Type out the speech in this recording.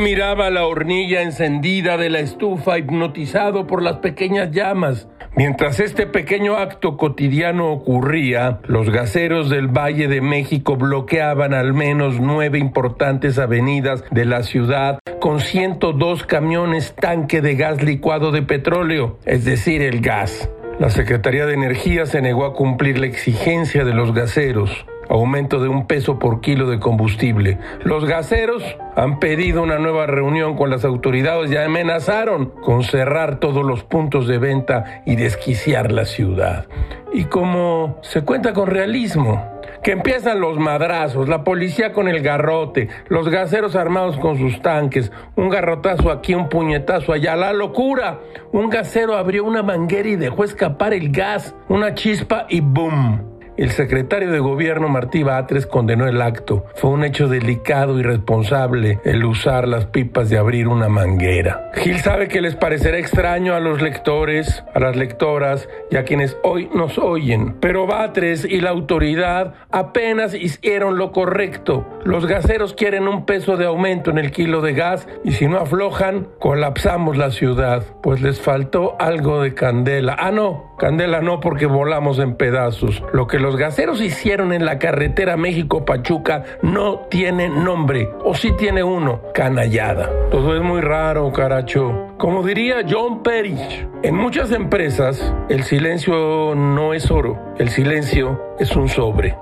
miraba la hornilla encendida de la estufa hipnotizado por las pequeñas llamas. Mientras este pequeño acto cotidiano ocurría, los gaseros del Valle de México bloqueaban al menos nueve importantes avenidas de la ciudad con 102 camiones tanque de gas licuado de petróleo, es decir, el gas. La Secretaría de Energía se negó a cumplir la exigencia de los gaseros aumento de un peso por kilo de combustible. Los gaseros han pedido una nueva reunión con las autoridades y amenazaron con cerrar todos los puntos de venta y desquiciar la ciudad. Y como se cuenta con realismo, que empiezan los madrazos, la policía con el garrote, los gaseros armados con sus tanques, un garrotazo aquí, un puñetazo allá, la locura. Un gasero abrió una manguera y dejó escapar el gas, una chispa y ¡boom! El secretario de gobierno Martí Batres condenó el acto. Fue un hecho delicado y responsable el usar las pipas de abrir una manguera. Gil sabe que les parecerá extraño a los lectores, a las lectoras y a quienes hoy nos oyen, pero Batres y la autoridad apenas hicieron lo correcto. Los gaseros quieren un peso de aumento en el kilo de gas y si no aflojan, colapsamos la ciudad, pues les faltó algo de candela. Ah, no, candela no porque volamos en pedazos. Lo que los gaseros hicieron en la carretera México-Pachuca no tiene nombre, o sí tiene uno, canallada. Todo es muy raro, caracho. Como diría John Perich, en muchas empresas el silencio no es oro, el silencio es un sobre.